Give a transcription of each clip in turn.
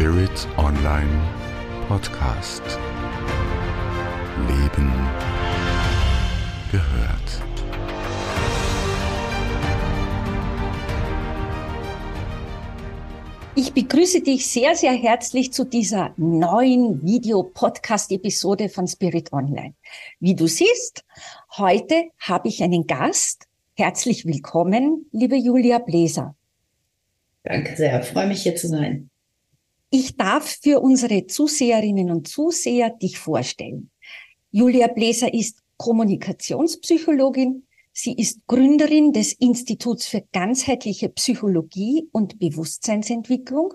Spirit Online Podcast. Leben gehört. Ich begrüße dich sehr, sehr herzlich zu dieser neuen Video-Podcast-Episode von Spirit Online. Wie du siehst, heute habe ich einen Gast. Herzlich willkommen, liebe Julia Bläser. Danke sehr, freue mich hier zu sein. Ich darf für unsere Zuseherinnen und Zuseher dich vorstellen. Julia Bläser ist Kommunikationspsychologin. Sie ist Gründerin des Instituts für ganzheitliche Psychologie und Bewusstseinsentwicklung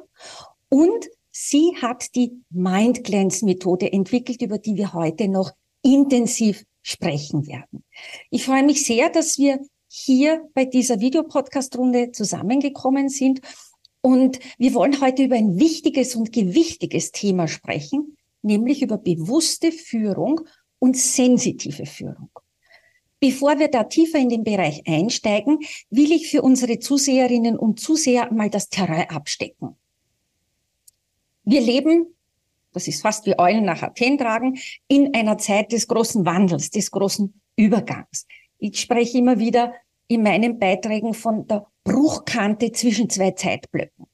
und sie hat die Mind Cleanse Methode entwickelt, über die wir heute noch intensiv sprechen werden. Ich freue mich sehr, dass wir hier bei dieser Videopodcast-Runde zusammengekommen sind und wir wollen heute über ein wichtiges und gewichtiges Thema sprechen, nämlich über bewusste Führung und sensitive Führung. Bevor wir da tiefer in den Bereich einsteigen, will ich für unsere Zuseherinnen und Zuseher mal das Terrain abstecken. Wir leben, das ist fast wie Eulen nach Athen tragen, in einer Zeit des großen Wandels, des großen Übergangs. Ich spreche immer wieder in meinen Beiträgen von der Bruchkante zwischen zwei Zeitblöcken.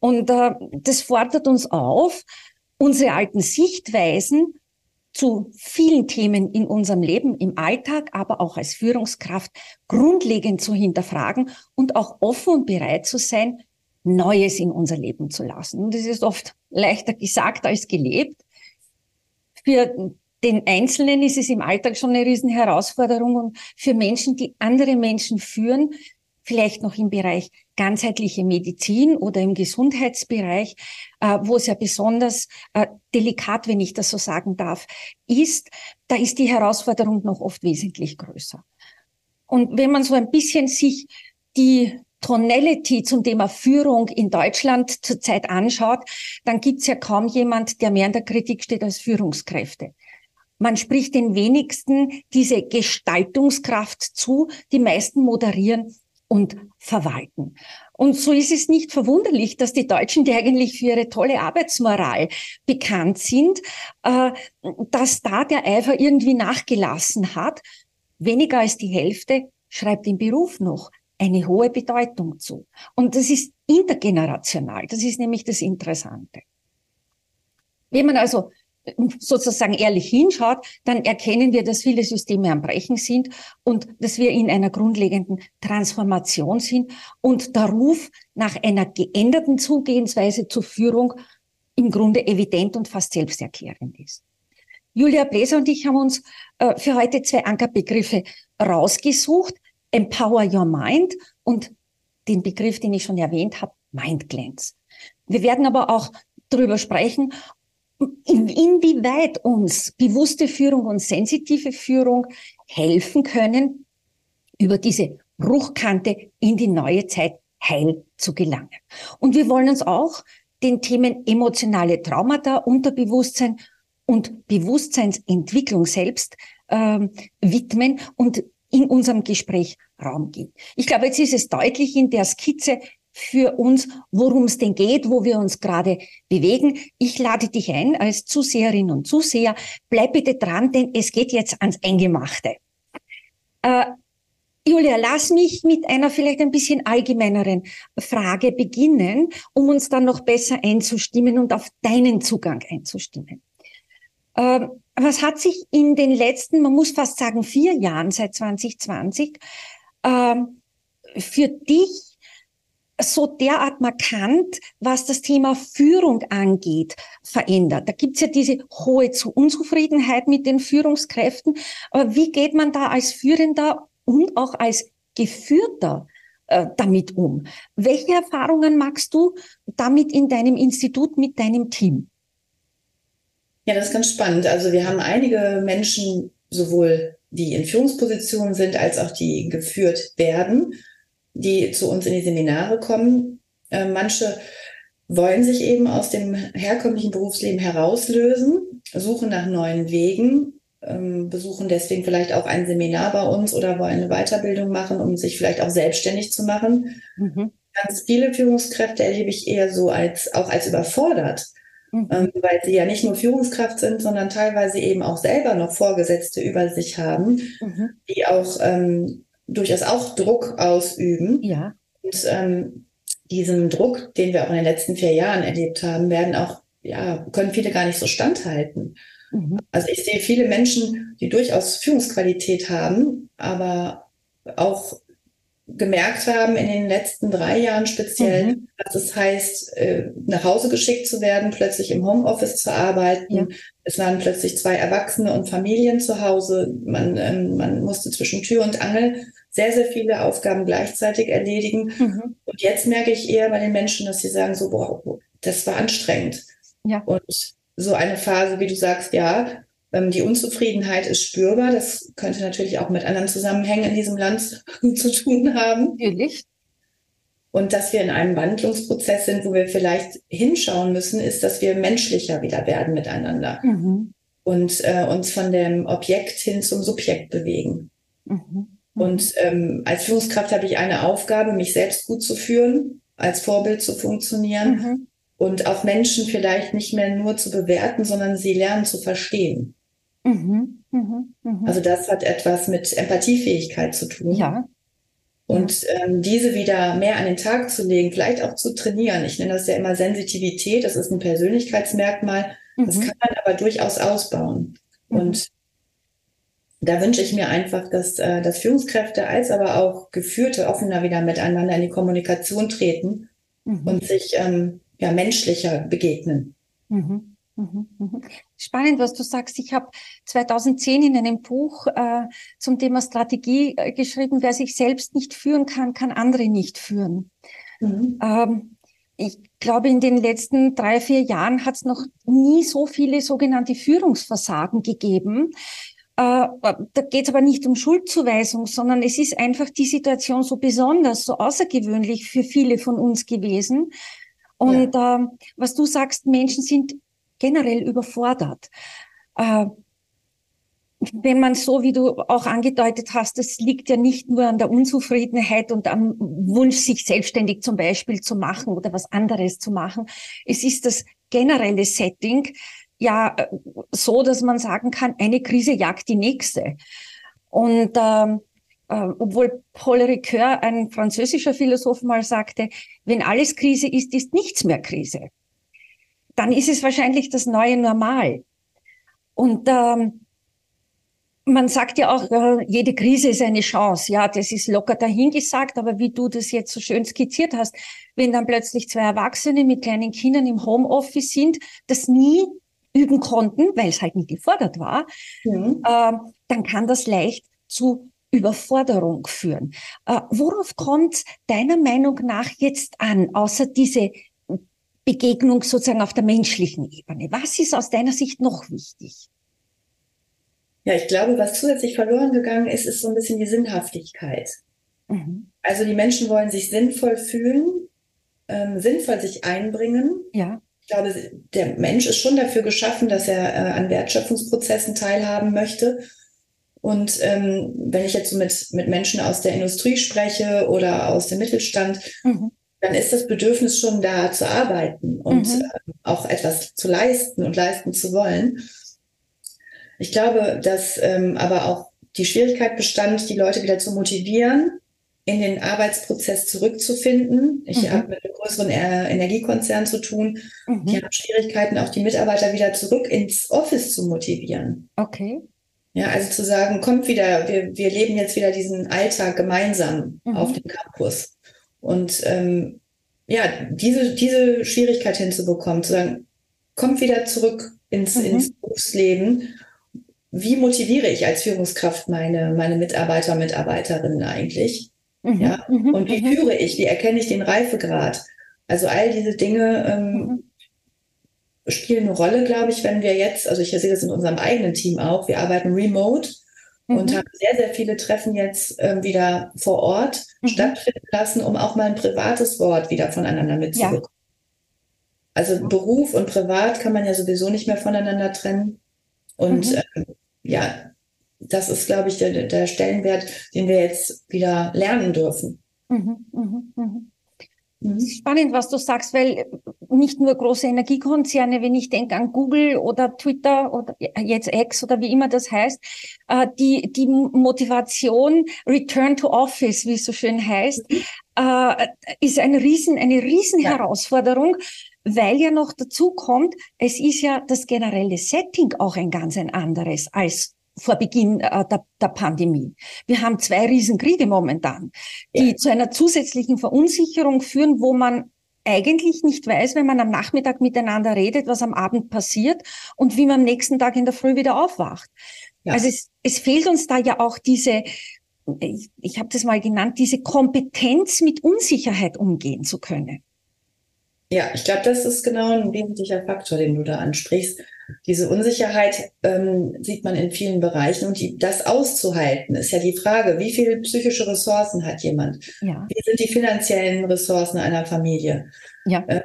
Und äh, das fordert uns auf, unsere alten Sichtweisen zu vielen Themen in unserem Leben, im Alltag, aber auch als Führungskraft grundlegend zu hinterfragen und auch offen und bereit zu sein, Neues in unser Leben zu lassen. Und das ist oft leichter gesagt als gelebt. Für den Einzelnen ist es im Alltag schon eine Riesenherausforderung und für Menschen, die andere Menschen führen, vielleicht noch im Bereich ganzheitliche Medizin oder im Gesundheitsbereich, äh, wo es ja besonders äh, delikat, wenn ich das so sagen darf, ist, da ist die Herausforderung noch oft wesentlich größer. Und wenn man so ein bisschen sich die Tonality zum Thema Führung in Deutschland zurzeit anschaut, dann gibt's ja kaum jemand, der mehr in der Kritik steht als Führungskräfte. Man spricht den wenigsten diese Gestaltungskraft zu, die meisten moderieren und verwalten. Und so ist es nicht verwunderlich, dass die Deutschen, die eigentlich für ihre tolle Arbeitsmoral bekannt sind, äh, dass da der Eifer irgendwie nachgelassen hat. Weniger als die Hälfte schreibt dem Beruf noch eine hohe Bedeutung zu. Und das ist intergenerational. Das ist nämlich das Interessante. Wenn man also sozusagen ehrlich hinschaut, dann erkennen wir, dass viele Systeme am Brechen sind und dass wir in einer grundlegenden Transformation sind und der Ruf nach einer geänderten Zugehensweise zur Führung im Grunde evident und fast selbsterklärend ist. Julia Bläser und ich haben uns äh, für heute zwei Ankerbegriffe rausgesucht. Empower Your Mind und den Begriff, den ich schon erwähnt habe, Mind Cleanse. Wir werden aber auch darüber sprechen, inwieweit uns bewusste Führung und sensitive Führung helfen können, über diese Bruchkante in die neue Zeit heil zu gelangen. Und wir wollen uns auch den Themen emotionale Traumata, Unterbewusstsein und Bewusstseinsentwicklung selbst ähm, widmen und in unserem Gespräch Raum geben. Ich glaube, jetzt ist es deutlich in der Skizze, für uns, worum es denn geht, wo wir uns gerade bewegen. Ich lade dich ein als Zuseherin und Zuseher. Bleib bitte dran, denn es geht jetzt ans Eingemachte. Äh, Julia, lass mich mit einer vielleicht ein bisschen allgemeineren Frage beginnen, um uns dann noch besser einzustimmen und auf deinen Zugang einzustimmen. Ähm, was hat sich in den letzten, man muss fast sagen, vier Jahren seit 2020 ähm, für dich so derart markant, was das Thema Führung angeht, verändert. Da gibt's ja diese hohe Unzufriedenheit mit den Führungskräften. Aber wie geht man da als Führender und auch als Geführter äh, damit um? Welche Erfahrungen machst du damit in deinem Institut mit deinem Team? Ja, das ist ganz spannend. Also wir haben einige Menschen, sowohl die in Führungspositionen sind, als auch die geführt werden die zu uns in die Seminare kommen. Äh, manche wollen sich eben aus dem herkömmlichen Berufsleben herauslösen, suchen nach neuen Wegen, ähm, besuchen deswegen vielleicht auch ein Seminar bei uns oder wollen eine Weiterbildung machen, um sich vielleicht auch selbstständig zu machen. Mhm. ganz viele Führungskräfte erlebe ich eher so als auch als überfordert, mhm. ähm, weil sie ja nicht nur Führungskraft sind, sondern teilweise eben auch selber noch Vorgesetzte über sich haben, mhm. die auch ähm, durchaus auch Druck ausüben. Ja. Und ähm, diesem Druck, den wir auch in den letzten vier Jahren erlebt haben, werden auch, ja, können viele gar nicht so standhalten. Mhm. Also ich sehe viele Menschen, die durchaus Führungsqualität haben, aber auch gemerkt haben in den letzten drei Jahren speziell, mhm. dass es heißt, äh, nach Hause geschickt zu werden, plötzlich im Homeoffice zu arbeiten. Ja. Es waren plötzlich zwei Erwachsene und Familien zu Hause. Man, ähm, man musste zwischen Tür und Angel sehr, sehr viele Aufgaben gleichzeitig erledigen. Mhm. Und jetzt merke ich eher bei den Menschen, dass sie sagen so, boah, das war anstrengend. Ja. Und so eine Phase, wie du sagst, ja, die Unzufriedenheit ist spürbar. Das könnte natürlich auch mit anderen Zusammenhängen in diesem Land zu tun haben. Natürlich. Und dass wir in einem Wandlungsprozess sind, wo wir vielleicht hinschauen müssen, ist, dass wir menschlicher wieder werden miteinander mhm. und äh, uns von dem Objekt hin zum Subjekt bewegen. Mhm. mhm. Und ähm, als Führungskraft habe ich eine Aufgabe, mich selbst gut zu führen, als Vorbild zu funktionieren mhm. und auch Menschen vielleicht nicht mehr nur zu bewerten, sondern sie lernen zu verstehen. Mhm, mhm, mhm. Also das hat etwas mit Empathiefähigkeit zu tun. Ja. Und ähm, diese wieder mehr an den Tag zu legen, vielleicht auch zu trainieren. Ich nenne das ja immer Sensitivität, das ist ein Persönlichkeitsmerkmal. Das kann man aber durchaus ausbauen. Und da wünsche ich mir einfach, dass, äh, dass Führungskräfte als aber auch Geführte offener wieder miteinander in die Kommunikation treten und sich ähm, ja, menschlicher begegnen. Mhm. Mhm, mhm. Spannend, was du sagst. Ich habe 2010 in einem Buch äh, zum Thema Strategie äh, geschrieben, wer sich selbst nicht führen kann, kann andere nicht führen. Mhm. Ähm, ich glaube, in den letzten drei, vier Jahren hat es noch nie so viele sogenannte Führungsversagen gegeben. Äh, da geht es aber nicht um Schuldzuweisung, sondern es ist einfach die Situation so besonders, so außergewöhnlich für viele von uns gewesen. Und ja. äh, was du sagst, Menschen sind generell überfordert. Äh, wenn man so, wie du auch angedeutet hast, das liegt ja nicht nur an der Unzufriedenheit und am Wunsch, sich selbstständig zum Beispiel zu machen oder was anderes zu machen. Es ist das generelle Setting ja äh, so, dass man sagen kann, eine Krise jagt die nächste. Und ähm, äh, obwohl Paul Ricoeur, ein französischer Philosoph, mal sagte, wenn alles Krise ist, ist nichts mehr Krise dann ist es wahrscheinlich das neue Normal. Und ähm, man sagt ja auch, äh, jede Krise ist eine Chance. Ja, das ist locker dahingesagt, aber wie du das jetzt so schön skizziert hast, wenn dann plötzlich zwei Erwachsene mit kleinen Kindern im Homeoffice sind, das nie üben konnten, weil es halt nicht gefordert war, mhm. äh, dann kann das leicht zu Überforderung führen. Äh, worauf kommt deiner Meinung nach jetzt an, außer diese Begegnung sozusagen auf der menschlichen Ebene. Was ist aus deiner Sicht noch wichtig? Ja, ich glaube, was zusätzlich verloren gegangen ist, ist so ein bisschen die Sinnhaftigkeit. Mhm. Also die Menschen wollen sich sinnvoll fühlen, ähm, sinnvoll sich einbringen. Ja. Ich glaube, der Mensch ist schon dafür geschaffen, dass er äh, an Wertschöpfungsprozessen teilhaben möchte. Und ähm, wenn ich jetzt so mit, mit Menschen aus der Industrie spreche oder aus dem Mittelstand, mhm dann ist das Bedürfnis schon da zu arbeiten und mhm. Äh, auch etwas zu leisten und leisten zu wollen. Ich glaube, dass ähm, aber auch die Schwierigkeit bestand, die Leute wieder zu motivieren, in den Arbeitsprozess zurückzufinden. Ich mhm. habe mit einem größeren äh, Energiekonzern zu tun. Mhm. Die haben Schwierigkeiten, auch die Mitarbeiter wieder zurück ins Office zu motivieren. Okay. Ja, also zu sagen, kommt wieder, wir, wir leben jetzt wieder diesen Alltag gemeinsam mhm. auf dem Campus. Und ähm, ja, diese, diese Schwierigkeit hinzubekommen, zu sagen, kommt wieder zurück ins, mhm. ins Berufsleben. Wie motiviere ich als Führungskraft meine, meine Mitarbeiter, Mitarbeiterinnen eigentlich? Mhm. Ja, mhm. und wie mhm. führe ich? Wie erkenne ich den Reifegrad? Also all diese Dinge ähm, mhm. spielen eine Rolle, glaube ich, wenn wir jetzt, also ich sehe das in unserem eigenen Team auch, wir arbeiten remote mhm. und haben sehr, sehr viele Treffen jetzt ähm, wieder vor Ort mhm. stattfinden lassen, um auch mal ein privates Wort wieder voneinander mitzubekommen. Ja. Also Beruf und Privat kann man ja sowieso nicht mehr voneinander trennen. Und mhm. ähm, ja, das ist, glaube ich, der, der Stellenwert, den wir jetzt wieder lernen dürfen. Mhm, mhm, mhm. Mhm. Spannend, was du sagst, weil nicht nur große Energiekonzerne, wenn ich denke an Google oder Twitter oder jetzt X oder wie immer das heißt, äh, die, die Motivation Return to Office, wie es so schön heißt, mhm. Äh, ist eine riesen, eine riesen ja. Herausforderung, weil ja noch dazu kommt, es ist ja das generelle Setting auch ein ganz ein anderes als vor Beginn äh, der, der, Pandemie. Wir haben zwei Riesenkriege momentan, die ja. zu einer zusätzlichen Verunsicherung führen, wo man eigentlich nicht weiß, wenn man am Nachmittag miteinander redet, was am Abend passiert und wie man am nächsten Tag in der Früh wieder aufwacht. Ja. Also es, es fehlt uns da ja auch diese, ich, ich habe das mal genannt, diese Kompetenz mit Unsicherheit umgehen zu können. Ja, ich glaube, das ist genau ein wesentlicher Faktor, den du da ansprichst. Diese Unsicherheit ähm, sieht man in vielen Bereichen und die, das auszuhalten ist ja die Frage, wie viele psychische Ressourcen hat jemand? Ja. Wie sind die finanziellen Ressourcen einer Familie? Ja. Äh,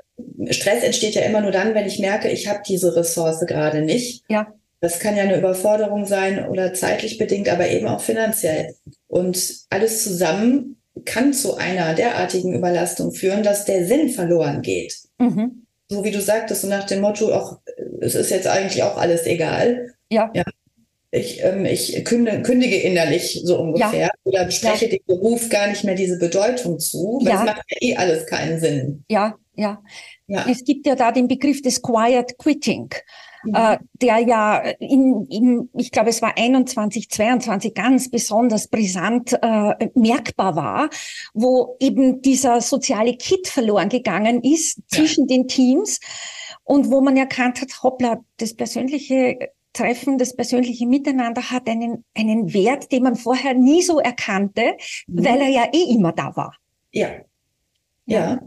Stress entsteht ja immer nur dann, wenn ich merke, ich habe diese Ressource gerade nicht. Ja. Das kann ja eine Überforderung sein oder zeitlich bedingt, aber eben auch finanziell. Und alles zusammen kann zu einer derartigen Überlastung führen, dass der Sinn verloren geht. Mhm. So wie du sagtest, so nach dem Motto, auch, es ist jetzt eigentlich auch alles egal. Ja. ja. Ich, ähm, ich kündige, kündige innerlich so ungefähr ja. oder spreche ja. dem Beruf gar nicht mehr diese Bedeutung zu, weil ja. es macht ja eh alles keinen Sinn. Ja, ja. ja. Es gibt ja da den Begriff des Quiet Quitting äh, der ja in, in, ich glaube, es war 21, 22 ganz besonders brisant äh, merkbar war, wo eben dieser soziale Kit verloren gegangen ist zwischen ja. den Teams und wo man erkannt hat, hoppla, das persönliche Treffen, das persönliche Miteinander hat einen, einen Wert, den man vorher nie so erkannte, mhm. weil er ja eh immer da war. Ja. Ja.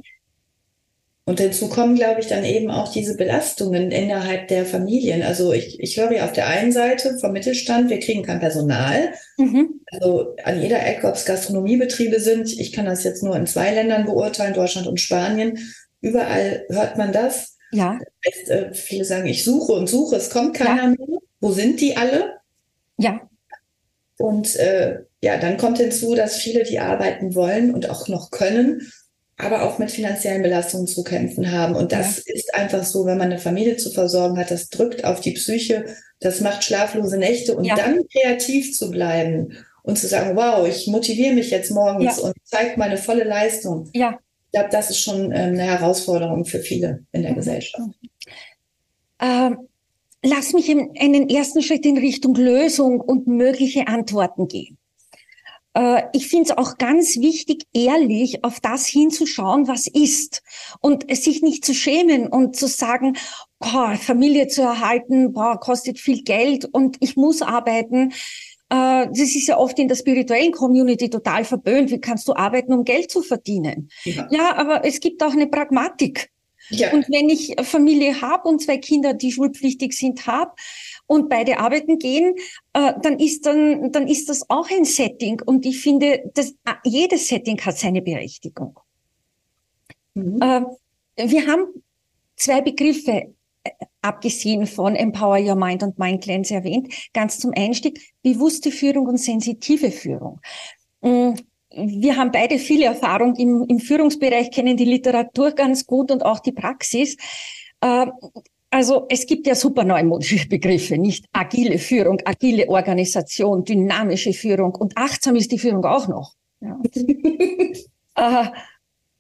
Und dazu kommen, glaube ich, dann eben auch diese Belastungen innerhalb der Familien. Also ich, ich höre ja auf der einen Seite vom Mittelstand, wir kriegen kein Personal. Mhm. Also an jeder Ecke, ob es Gastronomiebetriebe sind, ich kann das jetzt nur in zwei Ländern beurteilen, Deutschland und Spanien. Überall hört man das. Ja. Das heißt, äh, viele sagen, ich suche und suche, es kommt keiner ja. mehr. Wo sind die alle? Ja. Und äh, ja, dann kommt hinzu, dass viele, die arbeiten wollen und auch noch können, aber auch mit finanziellen Belastungen zu kämpfen haben. Und das ja. ist einfach so, wenn man eine Familie zu versorgen hat, das drückt auf die Psyche, das macht schlaflose Nächte und ja. dann kreativ zu bleiben und zu sagen, wow, ich motiviere mich jetzt morgens ja. und zeige meine volle Leistung. Ja. Ich glaube, das ist schon ähm, eine Herausforderung für viele in der mhm. Gesellschaft. Ähm, lass mich in einen ersten Schritt in Richtung Lösung und mögliche Antworten gehen. Äh, ich finde es auch ganz wichtig, ehrlich auf das hinzuschauen, was ist. Und sich nicht zu schämen und zu sagen, boah, Familie zu erhalten, boah, kostet viel Geld und ich muss arbeiten. Äh, das ist ja oft in der spirituellen Community total verböhnt. Wie kannst du arbeiten, um Geld zu verdienen? Ja, ja aber es gibt auch eine Pragmatik. Ja. Und wenn ich Familie habe und zwei Kinder, die schulpflichtig sind, habe, und beide arbeiten gehen, äh, dann ist dann, dann ist das auch ein Setting. Und ich finde, dass äh, jedes Setting hat seine Berechtigung. Mhm. Äh, wir haben zwei Begriffe äh, abgesehen von Empower Your Mind und Mind Cleanse erwähnt, ganz zum Einstieg, bewusste Führung und sensitive Führung. Mm, wir haben beide viel Erfahrung im, im Führungsbereich, kennen die Literatur ganz gut und auch die Praxis. Also es gibt ja super neumodische Begriffe, nicht agile Führung, agile Organisation, dynamische Führung und achtsam ist die Führung auch noch. Ja. äh,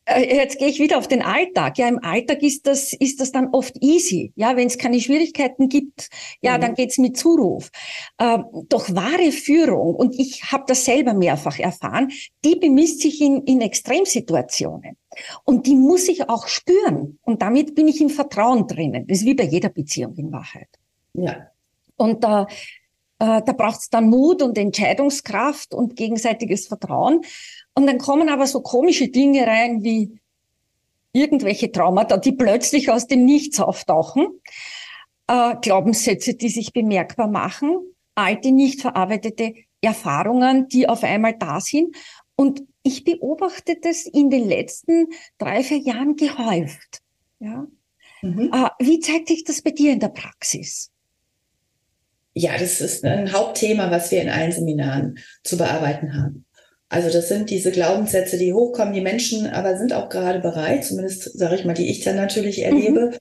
jetzt gehe ich wieder auf den Alltag. Ja, im Alltag ist das, ist das dann oft easy. Ja, wenn es keine Schwierigkeiten gibt, ja, mhm. dann geht's mit Zuruf. Ähm, doch wahre Führung, und ich habe das selber mehrfach erfahren, die bemisst sich in, in Extremsituationen. Und die muss ich auch spüren. Und damit bin ich im Vertrauen drinnen. Das ist wie bei jeder Beziehung in Wahrheit. Ja. Und da, äh, da braucht es dann Mut und Entscheidungskraft und gegenseitiges Vertrauen. Und dann kommen aber so komische Dinge rein wie irgendwelche Traumata, die plötzlich aus dem Nichts auftauchen, äh, Glaubenssätze, die sich bemerkbar machen, alte, nicht verarbeitete Erfahrungen, die auf einmal da sind. Und ich beobachte das in den letzten drei, vier Jahren gehäuft. Ja? Mhm. Äh, wie zeigt sich das bei dir in der Praxis? Ja, das ist ein Hauptthema, was wir in allen Seminaren zu bearbeiten haben. Also das sind diese Glaubenssätze, die hochkommen. Die Menschen aber sind auch gerade bereit, zumindest sage ich mal, die ich dann natürlich erlebe, mhm.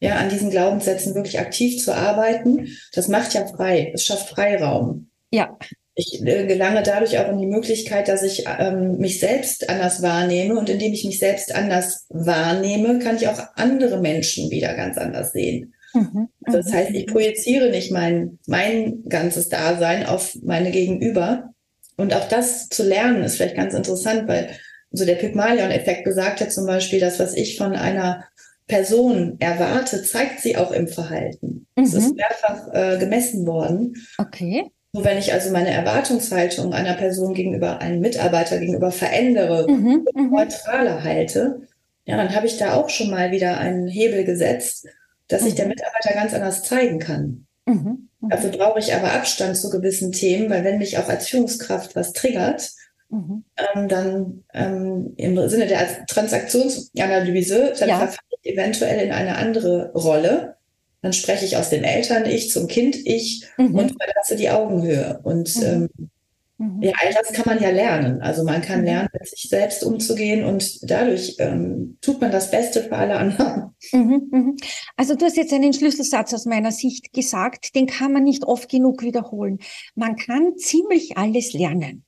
ja, an diesen Glaubenssätzen wirklich aktiv zu arbeiten. Das macht ja frei. Es schafft Freiraum. Ja. Ich äh, gelange dadurch auch in die Möglichkeit, dass ich ähm, mich selbst anders wahrnehme und indem ich mich selbst anders wahrnehme, kann ich auch andere Menschen wieder ganz anders sehen. Mhm, also das heißt, ich mhm. projiziere nicht mein, mein ganzes Dasein auf meine Gegenüber. Und auch das zu lernen ist vielleicht ganz interessant, weil so der Pygmalion-Effekt besagt ja zum Beispiel, dass was ich von einer Person erwarte, zeigt sie auch im Verhalten. Mhm. Das ist mehrfach äh, gemessen worden. Okay. Nur wenn ich also meine Erwartungshaltung einer Person gegenüber einem Mitarbeiter gegenüber verändere, mhm, mhm. neutraler halte, ja, dann habe ich da auch schon mal wieder einen Hebel gesetzt, dass sich der mhm. Mitarbeiter ganz anders zeigen kann. Mhm, mhm. Dafür brauche ich aber Abstand zu gewissen Themen, weil wenn mich auch als Führungskraft was triggert, mhm. ähm, dann ähm, im Sinne der Transaktionsanalyse, dann ja. verfalle ich eventuell in eine andere Rolle. Dann spreche ich aus dem Eltern-Ich zum Kind-Ich mhm. und verlasse die Augenhöhe. Und mhm. ähm, mhm. ja, all das kann man ja lernen. Also man kann mhm. lernen, mit sich selbst umzugehen und dadurch ähm, tut man das Beste für alle anderen. Mhm, mhm. Also du hast jetzt einen Schlüsselsatz aus meiner Sicht gesagt, den kann man nicht oft genug wiederholen. Man kann ziemlich alles lernen.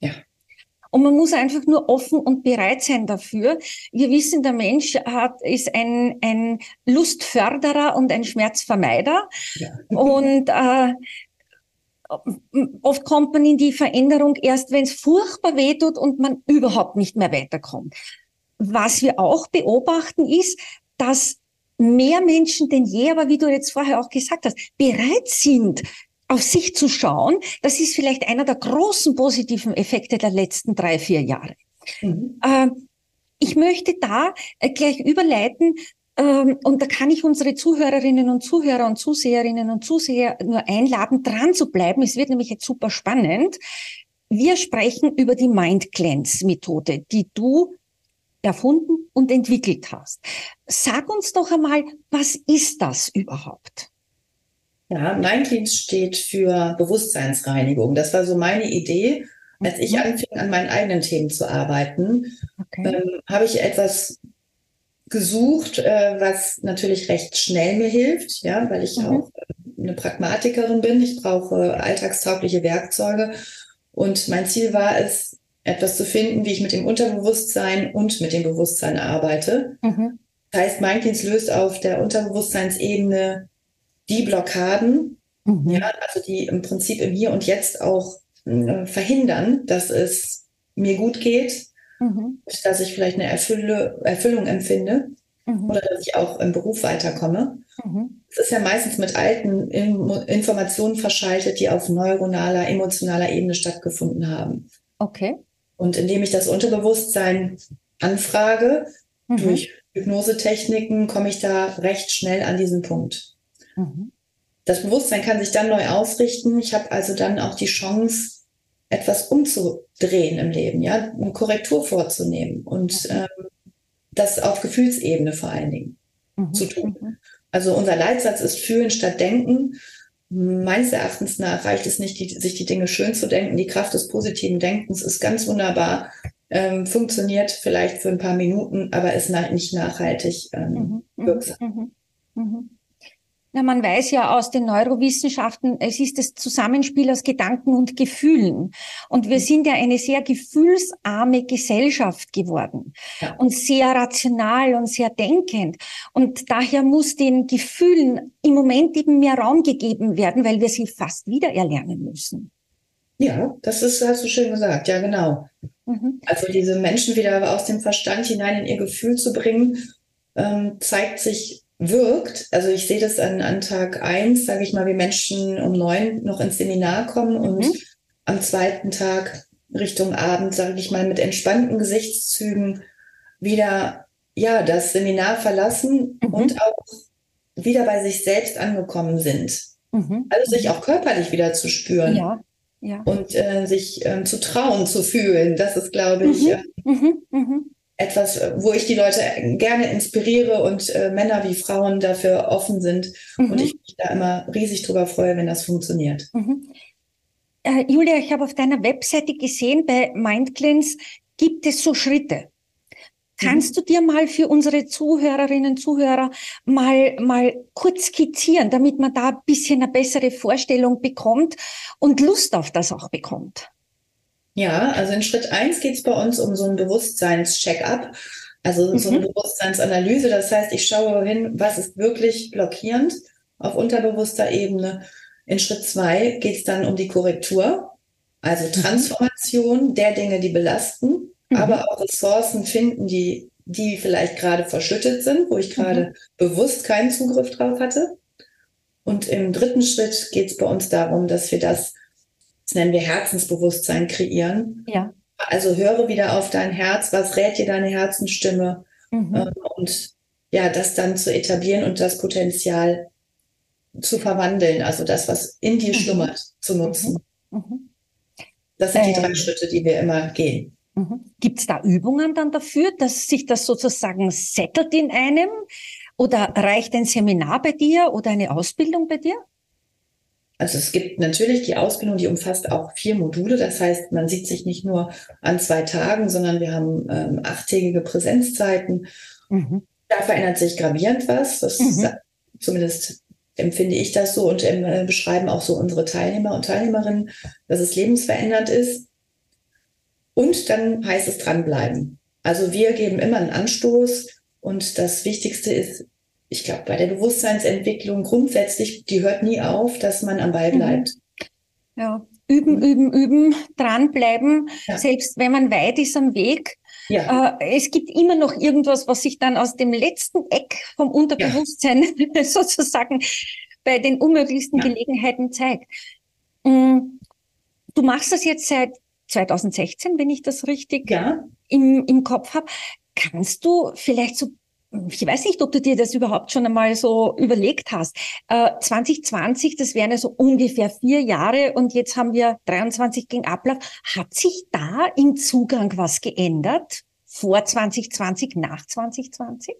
Ja. Und man muss einfach nur offen und bereit sein dafür. Wir wissen, der Mensch hat, ist ein, ein Lustförderer und ein Schmerzvermeider. Ja. Und äh, oft kommt man in die Veränderung erst, wenn es furchtbar wehtut und man überhaupt nicht mehr weiterkommt. Was wir auch beobachten ist, dass mehr Menschen denn je, aber wie du jetzt vorher auch gesagt hast, bereit sind, auf sich zu schauen, das ist vielleicht einer der großen positiven Effekte der letzten drei, vier Jahre. Mhm. Äh, ich möchte da gleich überleiten, ähm, und da kann ich unsere Zuhörerinnen und Zuhörer und Zuseherinnen und Zuseher nur einladen, dran zu bleiben. Es wird nämlich jetzt super spannend. Wir sprechen über die Mind Cleanse Methode, die du erfunden und entwickelt hast. Sag uns doch einmal, was ist das überhaupt? Ja, Mindcleans steht für Bewusstseinsreinigung. Das war so meine Idee. Als ich mhm. anfing, an meinen eigenen Themen zu arbeiten, okay. ähm, habe ich etwas gesucht, äh, was natürlich recht schnell mir hilft, ja, weil ich mhm. auch äh, eine Pragmatikerin bin. Ich brauche alltagstaugliche Werkzeuge. Und mein Ziel war es, etwas zu finden, wie ich mit dem Unterbewusstsein und mit dem Bewusstsein arbeite. Mhm. Das heißt, Mindcleans löst auf der Unterbewusstseinsebene die Blockaden, mhm. ja, also die im Prinzip im Hier und Jetzt auch äh, verhindern, dass es mir gut geht, mhm. dass ich vielleicht eine Erfülle, Erfüllung empfinde mhm. oder dass ich auch im Beruf weiterkomme. Mhm. Es ist ja meistens mit alten Informationen verschaltet, die auf neuronaler, emotionaler Ebene stattgefunden haben. Okay. Und indem ich das Unterbewusstsein anfrage, mhm. durch Hypnosetechniken, komme ich da recht schnell an diesen Punkt. Mhm. Das Bewusstsein kann sich dann neu ausrichten. Ich habe also dann auch die Chance, etwas umzudrehen im Leben, ja, eine Korrektur vorzunehmen und ähm, das auf Gefühlsebene vor allen Dingen mhm. zu tun. Mhm. Also unser Leitsatz ist fühlen statt denken. Meines Erachtens nach reicht es nicht, die, sich die Dinge schön zu denken. Die Kraft des positiven Denkens ist ganz wunderbar, ähm, funktioniert vielleicht für ein paar Minuten, aber ist nicht nachhaltig ähm, mhm. mhm wirksam. Mhm. Na, man weiß ja aus den Neurowissenschaften, es ist das Zusammenspiel aus Gedanken und Gefühlen. Und wir sind ja eine sehr gefühlsarme Gesellschaft geworden ja. und sehr rational und sehr denkend. Und daher muss den Gefühlen im Moment eben mehr Raum gegeben werden, weil wir sie fast wieder erlernen müssen. Ja, das ist, hast du schön gesagt. Ja, genau. Mhm. Also diese Menschen wieder aus dem Verstand hinein in ihr Gefühl zu bringen, ähm, zeigt sich wirkt. Also ich sehe das an, an Tag eins, sage ich mal, wie Menschen um neun noch ins Seminar kommen und mhm. am zweiten Tag Richtung Abend, sage ich mal, mit entspannten Gesichtszügen wieder ja das Seminar verlassen mhm. und auch wieder bei sich selbst angekommen sind. Mhm. Also sich auch körperlich wieder zu spüren. Ja. Ja. Und äh, sich äh, zu trauen, zu fühlen. Das ist, glaube ich, mhm. äh, mhm etwas, wo ich die Leute gerne inspiriere und äh, Männer wie Frauen dafür offen sind. Mhm. Und ich mich da immer riesig drüber freue, wenn das funktioniert. Mhm. äh, Julia, ich habe auf deiner Webseite gesehen, bei MindCleanse gibt es so Schritte. Kannst mhm. du dir mal für unsere Zuhörerinnen und Zuhörer mal, mal kurz skizzieren, damit man da ein bisschen eine bessere Vorstellung bekommt und Lust auf das auch bekommt? Ja, also in Schritt eins geht es bei uns um so ein Bewusstseins-Check-up, also mhm. so eine Bewusstseinsanalyse. Das heißt, ich schaue hin, was ist wirklich blockierend auf unterbewusster Ebene. In Schritt zwei geht es dann um die Korrektur, also mhm. Transformation mhm. der Dinge, die belasten mhm. aber auch Ressourcen finden, die, die vielleicht gerade verschüttet sind, wo ich gerade mhm. bewusst keinen Zugriff drauf hatte. Und im dritten Schritt geht es bei uns darum, dass wir das, das nennen wir Herzensbewusstsein kreieren. Ja. Also höre wieder auf dein Herz, was rät dir deine Herzensstimme mhm. äh, und ja, das dann zu etablieren und das Potenzial zu verwandeln, also das, was in dir mhm. schlummert, zu nutzen. Mhm. mhm. Das sind die drei ähm. Schritte, die wir immer gehen. Mhm. Gibt es da Übungen dann dafür, dass sich das sozusagen settelt in einem? Oder reicht ein Seminar bei dir oder eine Ausbildung bei dir? Also es gibt natürlich die Ausbildung, die umfasst auch vier Module. Das heißt, man sieht sich nicht nur an zwei Tagen, sondern wir haben ähm, achttägige Präsenzzeiten. Mhm. Da verändert sich gravierend was. Das mhm. zumindest empfinde ich das so und äh, beschreiben auch so unsere Teilnehmer und Teilnehmerinnen, dass es lebensverändernd ist. Und dann heißt es dranbleiben. Also wir geben immer einen Anstoß und das Wichtigste ist, ich glaube, bei der Bewusstseinsentwicklung grundsätzlich, die hört nie auf, dass man am Ball mhm. bleibt. Ja, üben, üben, üben, dranbleiben, ja. selbst wenn man weit ist am Weg. Ja. Äh, es gibt immer noch irgendwas, was sich dann aus dem letzten Eck vom Unterbewusstsein ja. sozusagen bei den unmöglichsten Gelegenheiten zeigt. Mm, du machst das jetzt seit 2016, wenn ich das richtig ja. im, im Kopf habe. Kannst du vielleicht so ich weiß nicht, ob du dir das überhaupt schon einmal so überlegt hast. Äh, 2020, das wären ja so ungefähr vier Jahre und jetzt haben wir 23 gegen Ablauf. Hat sich da im Zugang was geändert? Vor 2020, nach 2020?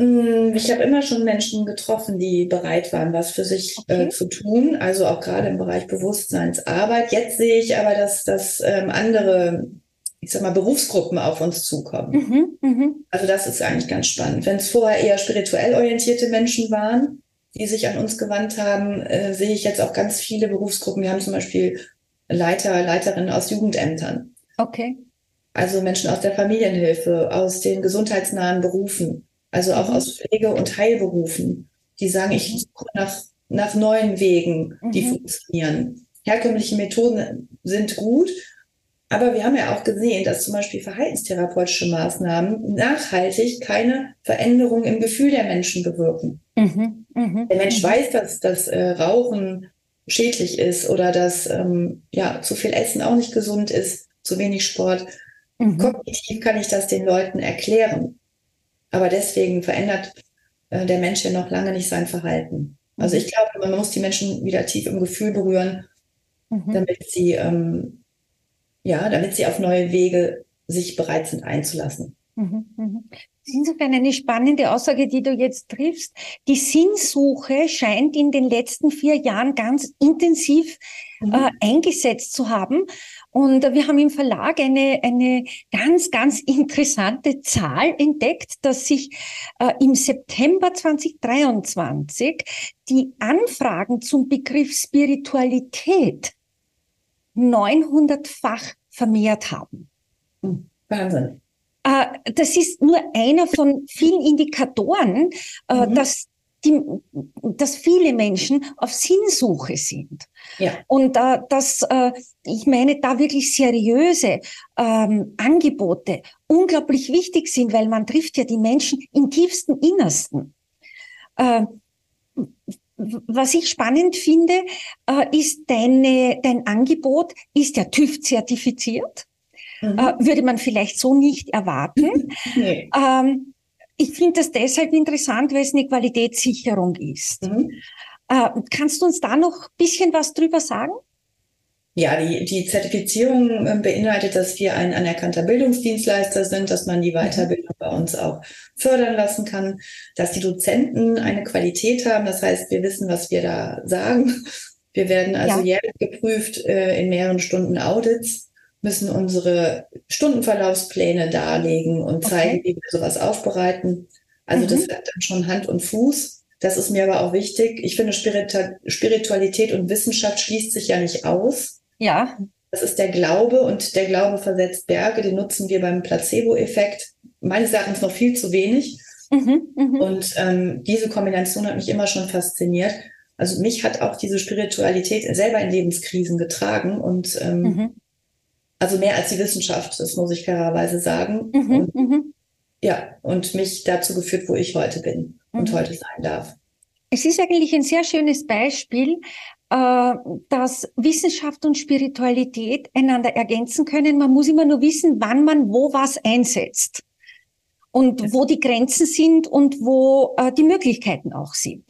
Mm, ich habe immer schon Menschen getroffen, die bereit waren, was für sich äh, okay. äh, zu tun, also auch gerade im Bereich Bewusstseinsarbeit. Jetzt sehe ich aber, dass, dass ähm, andere, ich sag mal, Berufsgruppen auf uns zukommen. Mhm, mh. Also das ist eigentlich ganz spannend. Wenn es vorher eher spirituell orientierte Menschen waren, die sich an uns gewandt haben, äh, sehe ich jetzt auch ganz viele Berufsgruppen. Wir haben zum Beispiel Leiter, Leiterinnen aus Jugendämtern. Okay. Also Menschen aus der Familienhilfe, aus den gesundheitsnahen Berufen also auch mhm. aus Pflege- und Heilberufen, die sagen, ich mhm. suche nach, nach neuen Wegen, die mhm. funktionieren. Herkömmliche Methoden sind gut, aber wir haben ja auch gesehen, dass zum Beispiel verhaltenstherapeutische Maßnahmen nachhaltig keine Veränderung im Gefühl der Menschen bewirken. Mhm, mh, der Mensch mh. weiß, dass das äh, Rauchen schädlich ist oder dass ähm, ja zu viel Essen auch nicht gesund ist, zu wenig Sport. Mhm. Kognitiv kann ich das den Leuten erklären. Aber deswegen verändert äh, der Mensch ja noch lange nicht sein Verhalten. Also ich glaube, man muss die Menschen wieder tief im Gefühl berühren, mhm. damit sie, ähm, ja, damit sie auf neue Wege sich bereit sind einzulassen. Mhm, mhm. Insofern eine spannende Aussage, die du jetzt triffst. Die Sinnsuche scheint in den letzten vier Jahren ganz intensiv mhm. äh, eingesetzt zu haben. Und wir haben im Verlag eine, eine ganz, ganz interessante Zahl entdeckt, dass sich äh, im September 2023 die Anfragen zum Begriff Spiritualität 900-fach vermehrt haben. Hm, Wahnsinn. Äh, das ist nur einer von vielen Indikatoren, äh, mhm. dass die, dass viele Menschen auf Sinnsuche sind. Ja. Und äh, dass, äh, ich meine, da wirklich seriöse ähm, Angebote unglaublich wichtig sind, weil man trifft ja die Menschen im tiefsten Innersten. Äh, was ich spannend finde, äh, ist deine, dein Angebot ist ja TÜV zertifiziert. Mhm. Äh, würde man vielleicht so nicht erwarten. nee. ähm, ich finde das deshalb interessant, weil es eine Qualitätssicherung ist. Mhm. Äh, kannst du uns da noch ein bisschen was drüber sagen? Ja, die, die Zertifizierung ähm, beinhaltet, dass wir ein anerkannter Bildungsdienstleister sind, dass man die mhm. Weiterbildung bei uns auch fördern lassen kann, dass die Dozenten eine Qualität haben. Das heißt, wir wissen, was wir da sagen Wir werden also ja. jährlich geprüft äh, in mehreren Stunden Audits, müssen unsere Stundenverlaufspläne darlegen und zeigen, okay. wie wir sowas aufbereiten. Also mhm. das hat dann schon Hand und Fuß. Das ist mir aber auch wichtig. Ich finde, Spiritualität und Wissenschaft schließt sich ja nicht aus. Ja. Das ist der Glaube und der Glaube versetzt Berge. Den nutzen wir beim Placebo-Effekt meines Erachtens noch viel zu wenig. Mhm, mh. Und ähm, diese Kombination hat mich immer schon fasziniert. Also mich hat auch diese Spiritualität selber in Lebenskrisen getragen und ähm, mhm. also mehr als die Wissenschaft, das muss ich fairerweise sagen. Mhm, und, mhm. ja, und mich dazu geführt, wo ich heute bin und mhm. heute sein darf. Es ist eigentlich ein sehr schönes Beispiel, dass Wissenschaft und Spiritualität einander ergänzen können. Man muss immer nur wissen, wann man wo was einsetzt und wo die Grenzen sind und wo äh, die Möglichkeiten auch sind.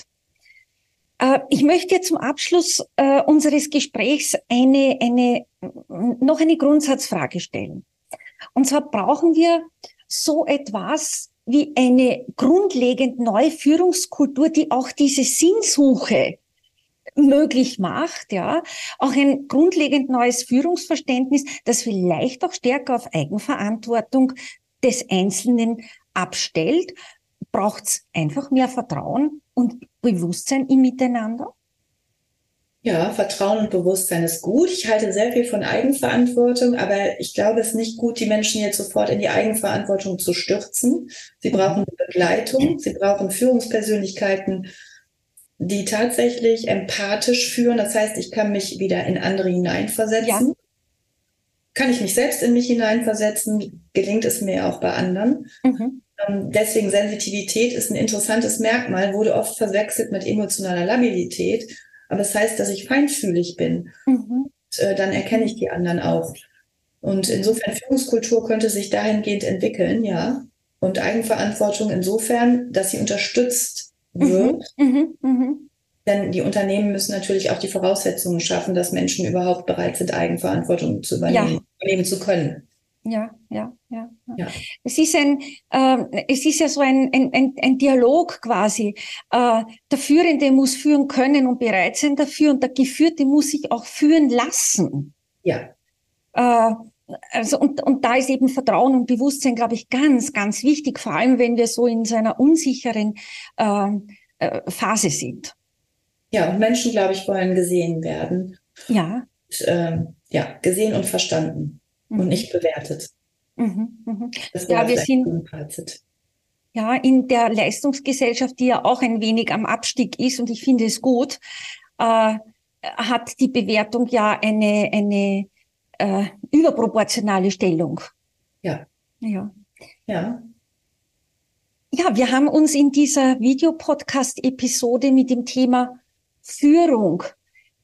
Äh, ich möchte jetzt zum Abschluss unseres Gesprächs eine, eine, noch eine Grundsatzfrage stellen. Und zwar brauchen wir so etwas wie eine grundlegend neue Führungskultur, die auch diese Sinnsuche möglich macht, ja, auch ein grundlegend neues Führungsverständnis, das vielleicht auch stärker auf Eigenverantwortung des Einzelnen abstellt, braucht es einfach mehr Vertrauen und Bewusstsein im Miteinander? Ja, Vertrauen und Bewusstsein ist gut. Ich halte sehr viel von Eigenverantwortung, aber ich glaube, es ist nicht gut, die Menschen jetzt sofort in die Eigenverantwortung zu stürzen. Sie brauchen Begleitung, sie brauchen Führungspersönlichkeiten, die tatsächlich empathisch führen. Das heißt, ich kann mich wieder in andere hineinversetzen. Ja. Kann ich mich selbst in mich hineinversetzen? Gelingt es mir auch bei anderen? Mhm. Ähm, deswegen Sensitivität ist ein interessantes Merkmal, wurde oft verwechselt mit emotionaler Labilität. Aber das heißt, dass ich feinfühlig bin. Mhm. Und, äh, dann erkenne ich die anderen auch. Und insofern Führungskultur könnte sich dahingehend entwickeln, ja. Und Eigenverantwortung insofern, dass sie unterstützt. Wird. Mhm, mh, Denn die Unternehmen müssen natürlich auch die Voraussetzungen schaffen, dass Menschen überhaupt bereit sind, Eigenverantwortung zu übernehmen, ja. übernehmen zu können. Ja, ja, ja, ja. Es ist ein, äh, es ist ja so ein, ein, ein, ein Dialog quasi. Äh, der Führende muss führen können und bereit sein dafür und der Geführte muss sich auch führen lassen. Ja. Äh, also und, und da ist eben Vertrauen und Bewusstsein, glaube ich, ganz, ganz wichtig, vor allem wenn wir so in so einer unsicheren äh, äh, Phase sind. Ja, und Menschen, glaube ich, wollen gesehen werden. Ja. Und, äh, ja, gesehen und verstanden mhm. und nicht bewertet. Mhm, mhm. Das ja, wir sind ja in der Leistungsgesellschaft, die ja auch ein wenig am Abstieg ist, und ich finde es gut, äh, hat die Bewertung ja eine eine äh, überproportionale Stellung. Ja. Ja. Ja. Ja, wir haben uns in dieser Videopodcast-Episode mit dem Thema Führung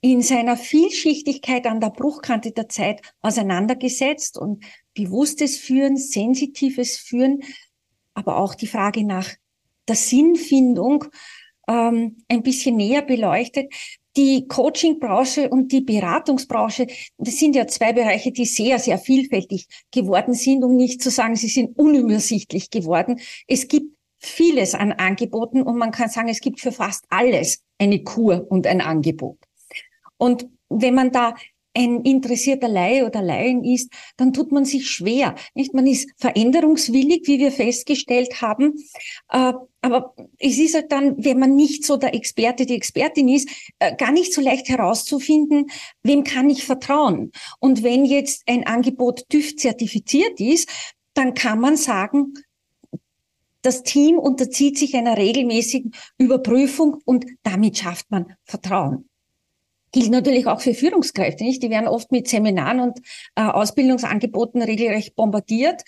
in seiner Vielschichtigkeit an der Bruchkante der Zeit auseinandergesetzt und bewusstes Führen, sensitives Führen, aber auch die Frage nach der Sinnfindung ähm, ein bisschen näher beleuchtet die Coaching-Branche und die Beratungsbranche, das sind ja zwei Bereiche, die sehr, sehr vielfältig geworden sind, um nicht zu sagen, sie sind unübersichtlich geworden. Es gibt vieles an Angeboten und man kann sagen, es gibt für fast alles eine Kur und ein Angebot. Und wenn man da ein interessierter Laie oder Laien ist, dann tut man sich schwer. Nicht? Man ist veränderungswillig, wie wir festgestellt haben. Äh, aber es ist halt dann, wenn man nicht so der Experte, die Expertin ist, äh, gar nicht so leicht herauszufinden, wem kann ich vertrauen. Und wenn jetzt ein Angebot TÜV zertifiziert ist, dann kann man sagen, das Team unterzieht sich einer regelmäßigen Überprüfung und damit schafft man Vertrauen gilt natürlich auch für Führungskräfte, nicht? Die werden oft mit Seminaren und äh, Ausbildungsangeboten regelrecht bombardiert.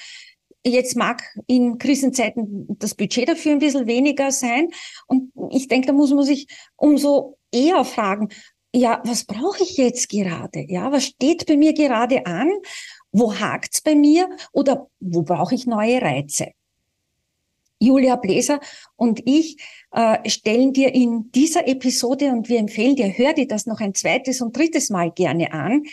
Jetzt mag in Krisenzeiten das Budget dafür ein bisschen weniger sein. Und ich denke, da muss man sich umso eher fragen, ja, was brauche ich jetzt gerade? Ja, was steht bei mir gerade an? Wo hakt's bei mir? Oder wo brauche ich neue Reize? Julia Bläser und ich äh, stellen dir in dieser Episode, und wir empfehlen dir, hör dir das noch ein zweites und drittes Mal gerne an.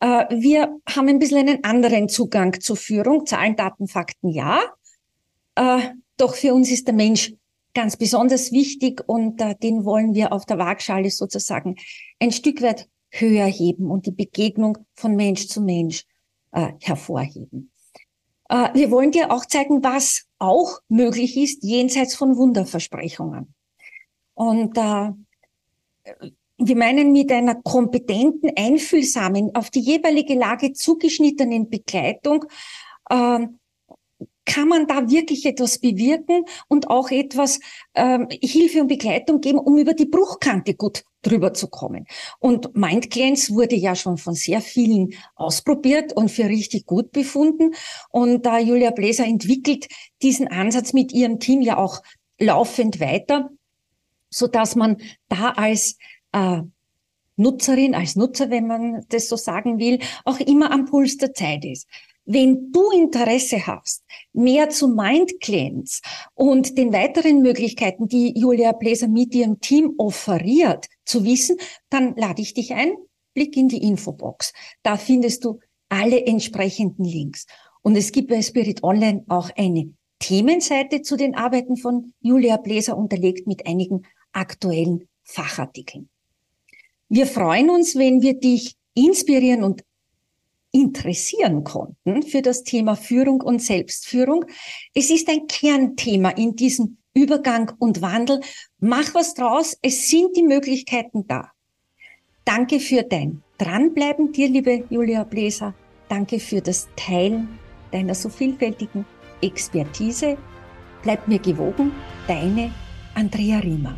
Äh, wir haben ein bisschen einen anderen Zugang zur Führung. Zahlen, Daten, Fakten, ja. Äh, doch für uns ist der Mensch ganz besonders wichtig und äh, den wollen wir auf der Waagschale sozusagen ein Stück weit höher heben und die Begegnung von Mensch zu Mensch äh, hervorheben. Äh, wir wollen dir auch zeigen, was auch möglich ist jenseits von Wunderversprechungen. Und äh, wir meinen mit einer kompetenten, einfühlsamen, auf die jeweilige Lage zugeschnittenen Begleitung äh, kann man da wirklich etwas bewirken und auch etwas ähm, Hilfe und Begleitung geben, um über die Bruchkante gut drüber zu kommen. Und MindCleanse wurde ja schon von sehr vielen ausprobiert und für richtig gut befunden. Und da Julia Bläser entwickelt diesen Ansatz mit ihrem Team ja auch laufend weiter, so dass man da als äh, Nutzerin, als Nutzer, wenn man das so sagen will, auch immer am Puls der Zeit ist. Wenn du Interesse hast, mehr zu MindCleanse und den weiteren Möglichkeiten, die Julia Bläser mit ihrem Team offeriert, zu wissen, dann lade ich dich ein, blick in die Infobox. Da findest du alle entsprechenden Links. Und es gibt bei Spirit Online auch eine Themenseite zu den Arbeiten von Julia Bläser unterlegt mit einigen aktuellen Fachartikeln. Wir freuen uns, wenn wir dich inspirieren und interessieren konnten für das Thema Führung und Selbstführung. Es ist ein Kernthema in diesem Übergang und Wandel. Mach was draus. Es sind die Möglichkeiten da. Danke für dein Dranbleiben, dir, liebe Julia Bläser. Danke für das Teilen deiner so vielfältigen Expertise. Bleib mir gewogen, deine Andrea Riemer.